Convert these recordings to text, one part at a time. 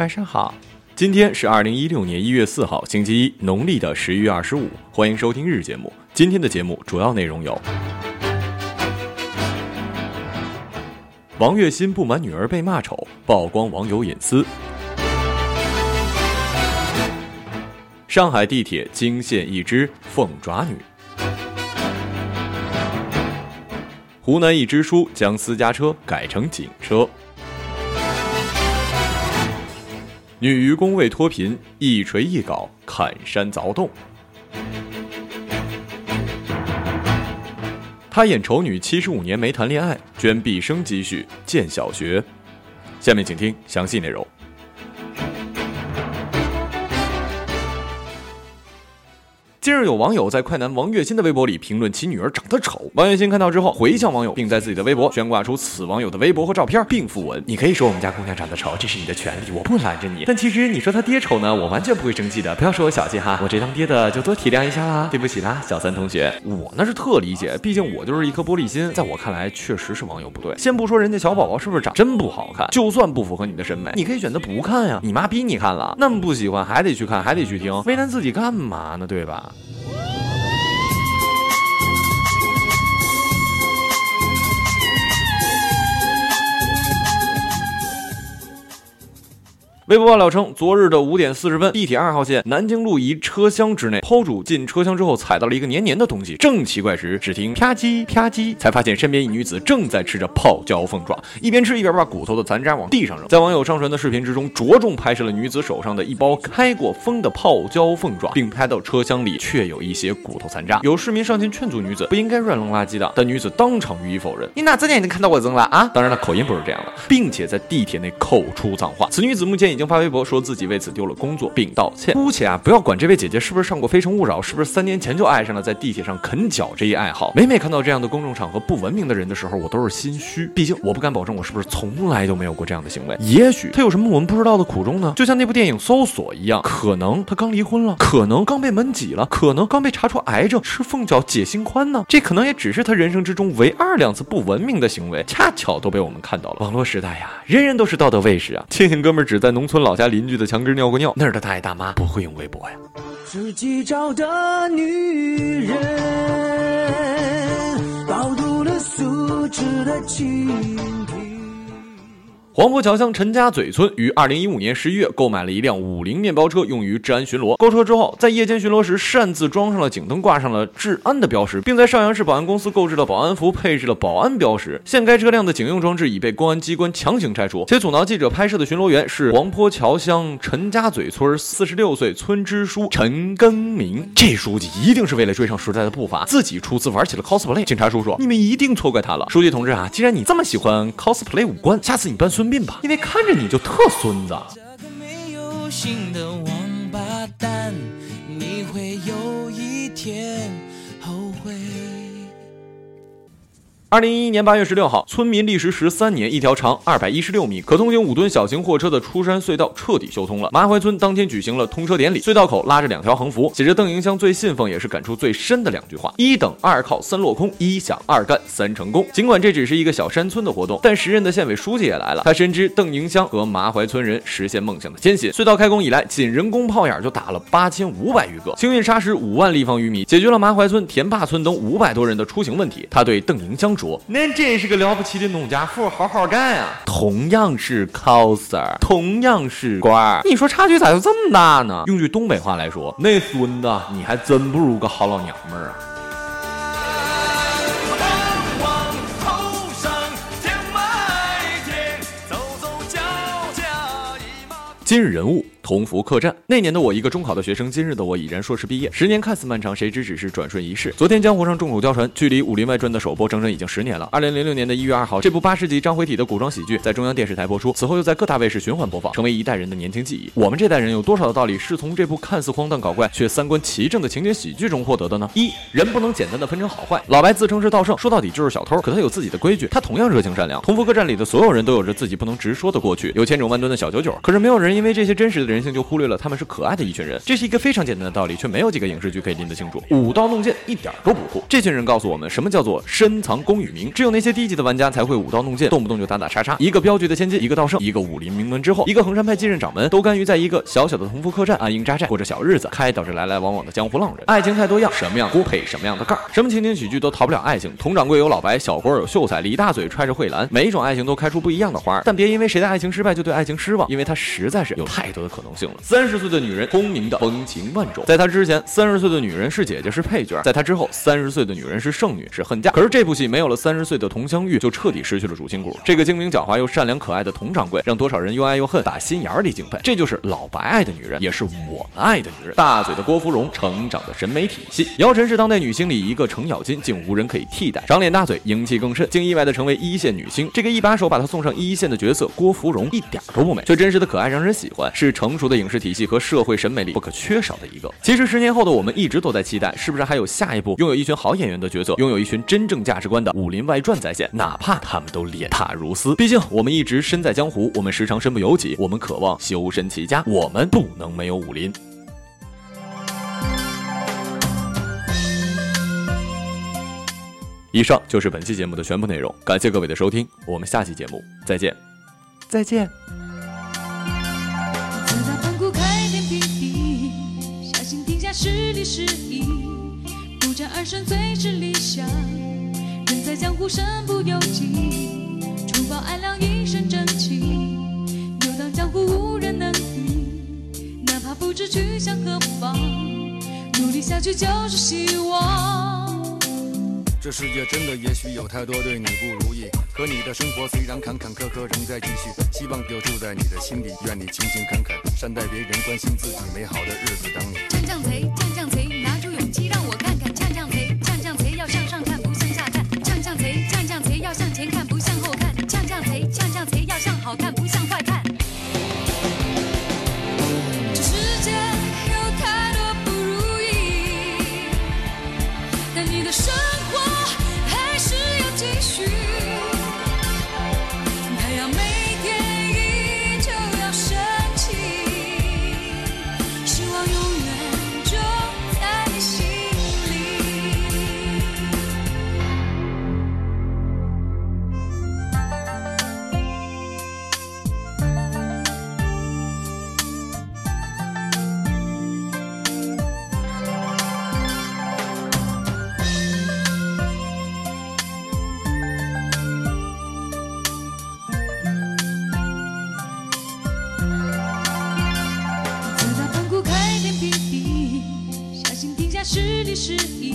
晚上好，今天是二零一六年一月四号，星期一，农历的十一月二十五。欢迎收听日节目。今天的节目主要内容有：王栎鑫不满女儿被骂丑，曝光网友隐私；上海地铁惊现一只凤爪女；湖南一支书将私家车改成警车。女愚公为脱贫，一锤一镐砍山凿洞。他演丑女七十五年没谈恋爱，捐毕生积蓄建小学。下面请听详细内容。近日有网友在快男王栎鑫的微博里评论其女儿长得丑，王栎鑫看到之后回向网友，并在自己的微博悬挂出此网友的微博和照片，并附文：“你可以说我们家姑娘长得丑，这是你的权利，我不拦着你。但其实你说她爹丑呢，我完全不会生气的，不要说我小气哈，我这当爹的就多体谅一下啦。对不起啦，小三同学，我那是特理解，毕竟我就是一颗玻璃心，在我看来确实是网友不对。先不说人家小宝宝是不是长真不好看，就算不符合你的审美，你可以选择不看呀，你妈逼你看了，那么不喜欢还得去看，还得去听，为难自己干嘛呢？对吧？”微博爆料称，昨日的五点四十分，地铁二号线南京路一车厢之内，抛主进车厢之后踩到了一个黏黏的东西。正奇怪时，只听啪叽啪叽，才发现身边一女子正在吃着泡椒凤爪，一边吃一边把骨头的残渣往地上扔。在网友上传的视频之中，着重拍摄了女子手上的一包开过封的泡椒凤爪，并拍到车厢里却有一些骨头残渣。有市民上前劝阻女子不应该乱扔垃圾的，但女子当场予以否认。你哪只眼睛看到我扔了啊？当然了，口音不是这样的，并且在地铁内口出脏话。此女子目前已经。发微博说自己为此丢了工作，并道歉。姑且啊，不要管这位姐姐是不是上过《非诚勿扰》，是不是三年前就爱上了在地铁上啃脚这一爱好。每每看到这样的公众场合不文明的人的时候，我都是心虚。毕竟我不敢保证我是不是从来都没有过这样的行为。也许他有什么我们不知道的苦衷呢？就像那部电影《搜索》一样，可能他刚离婚了，可能刚被门挤了，可能刚被查出癌症，吃凤脚解心宽呢？这可能也只是他人生之中唯二两次不文明的行为，恰巧都被我们看到了。网络时代呀，人人都是道德卫士啊！庆幸哥们只在农村老家邻居的墙根尿过尿，那儿的大爷大妈不会用微博呀。自己找的女人，暴露了素质的蜻蜓。黄浦桥乡陈家嘴村于二零一五年十一月购买了一辆五菱面包车，用于治安巡逻。购车之后，在夜间巡逻时擅自装上了警灯，挂上了治安的标识，并在邵阳市保安公司购置了保安服，配置了保安标识。现该车辆的警用装置已被公安机关强行拆除。且阻挠记者拍摄的巡逻员是黄坡桥乡陈家嘴村四十六岁村支书陈根明。这书记一定是为了追上时代的步伐，自己出资玩起了 cosplay。警察叔叔，你们一定错怪他了。书记同志啊，既然你这么喜欢 cosplay 五官，下次你扮孙。孙膑吧，因为看着你就特孙子。这个没有心的王八蛋，你会有一天后悔。二零一一年八月十六号，村民历时十三年，一条长二百一十六米、可通行五吨小型货车的出山隧道彻底修通了。麻怀村当天举行了通车典礼，隧道口拉着两条横幅，写着邓迎香最信奉也是感触最深的两句话：一等二靠三落空，一想二干三成功。尽管这只是一个小山村的活动，但时任的县委书记也来了。他深知邓迎香和麻怀村人实现梦想的艰辛。隧道开工以来，仅人工炮眼就打了八千五百余个，清运砂石五万立方余米，解决了麻怀村、田坝村等五百多人的出行问题。他对邓营乡。说，恁真是个了不起的农家妇，好好干啊！同样是 coser，同样是官儿，你说差距咋就这么大呢？用句东北话来说，那孙子你还真不如个好老娘们儿啊！今日人物。同福客栈。那年的我，一个中考的学生，今日的我已然硕士毕业。十年看似漫长，谁知只是转瞬一逝。昨天江湖上众口交传，距离《武林外传》的首播整整已经十年了。二零零六年的一月二号，这部八十集章回体的古装喜剧在中央电视台播出，此后又在各大卫视循环播放，成为一代人的年轻记忆。我们这代人有多少的道理是从这部看似荒诞搞怪却三观齐正的情景喜剧中获得的呢？一人不能简单的分成好坏。老白自称是盗圣，说到底就是小偷，可他有自己的规矩，他同样热情善良。同福客栈里的所有人都有着自己不能直说的过去，有千种万端的小九九，可是没有人因为这些真实的人性就忽略了他们是可爱的一群人。这是一个非常简单的道理，却没有几个影视剧可以拎得清楚。舞刀弄剑一点都不酷。这群人告诉我们，什么叫做深藏功与名？只有那些低级的玩家才会舞刀弄剑，动不动就打打杀杀。一个镖局的千金，一个道圣，一个武林名门之后，一个衡山派继任掌门，都甘于在一个小小的同福客栈安营扎寨，过着小日子，开导着来来往往的江湖浪人。爱情太多样，什么样锅配什么样的盖，什么情景喜剧都逃不了爱情。佟掌柜有老白，小郭有秀才，李大嘴揣着慧兰，每一种爱情都开出不一样的花。但别因为谁的爱情失败就对爱情失望，因为他实在是有太多的可能性了。三十岁的女人，聪明的风情万种，在她之前，三十岁的女人是姐姐是配角，在她之后，三十岁的女人是剩女是恨嫁。可是这部戏没有了三十岁的佟湘玉，就彻底失去了主心骨。这个精明狡猾又善良可爱的佟掌柜，让多少人又爱又恨，打心眼里敬佩。这就是老白爱的女人，也是我们爱的女人。大嘴的郭芙蓉，成长的审美体系。姚晨是当代女星里一个程咬金，竟无人可以替代。长脸大嘴，英气更甚，竟意外的成为一线女星。这个一把手把她送上一线的角色，郭芙蓉一点都不美，却真实的可爱，让人喜欢，是成熟的影视体系和社会审美里不可缺少的一个。其实十年后的我们一直都在期待，是不是还有下一部拥有一群好演员的角色，拥有一群真正价值观的《武林外传》在线？哪怕他们都脸踏如丝。毕竟我们一直身在江湖，我们时常身不由己，我们渴望修身齐家，我们不能没有武林。以上就是本期节目的全部内容，感谢各位的收听，我们下期节目再见，再见。是理是义，不战而胜最是理想。人在江湖身不由己，除暴安良一身正气。游荡江湖无人能敌，哪怕不知去向何方，努力下去就是希望。这世界真的也许有太多对你不如意，可你的生活虽然坎坎坷坷仍在继续，希望就住在你的心里，愿你勤勤恳恳，善待别人，关心自己，美好的日子等你。降降贼，战将贼，是敌是义，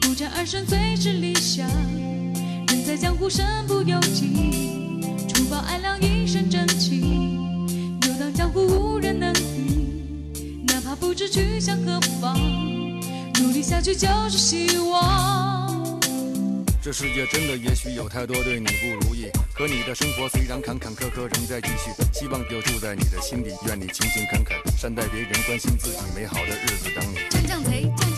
不战而胜最是理想。人在江湖身不由己，除暴安良一身正气。游荡江湖无人能敌，哪怕不知去向何方，努力下去就是希望。这世界真的也许有太多对你不如意，可你的生活虽然坎坎坷坷仍在继续，希望就住在你的心底，愿你勤勤恳恳，善待别人，关心自己，美好的日子等你。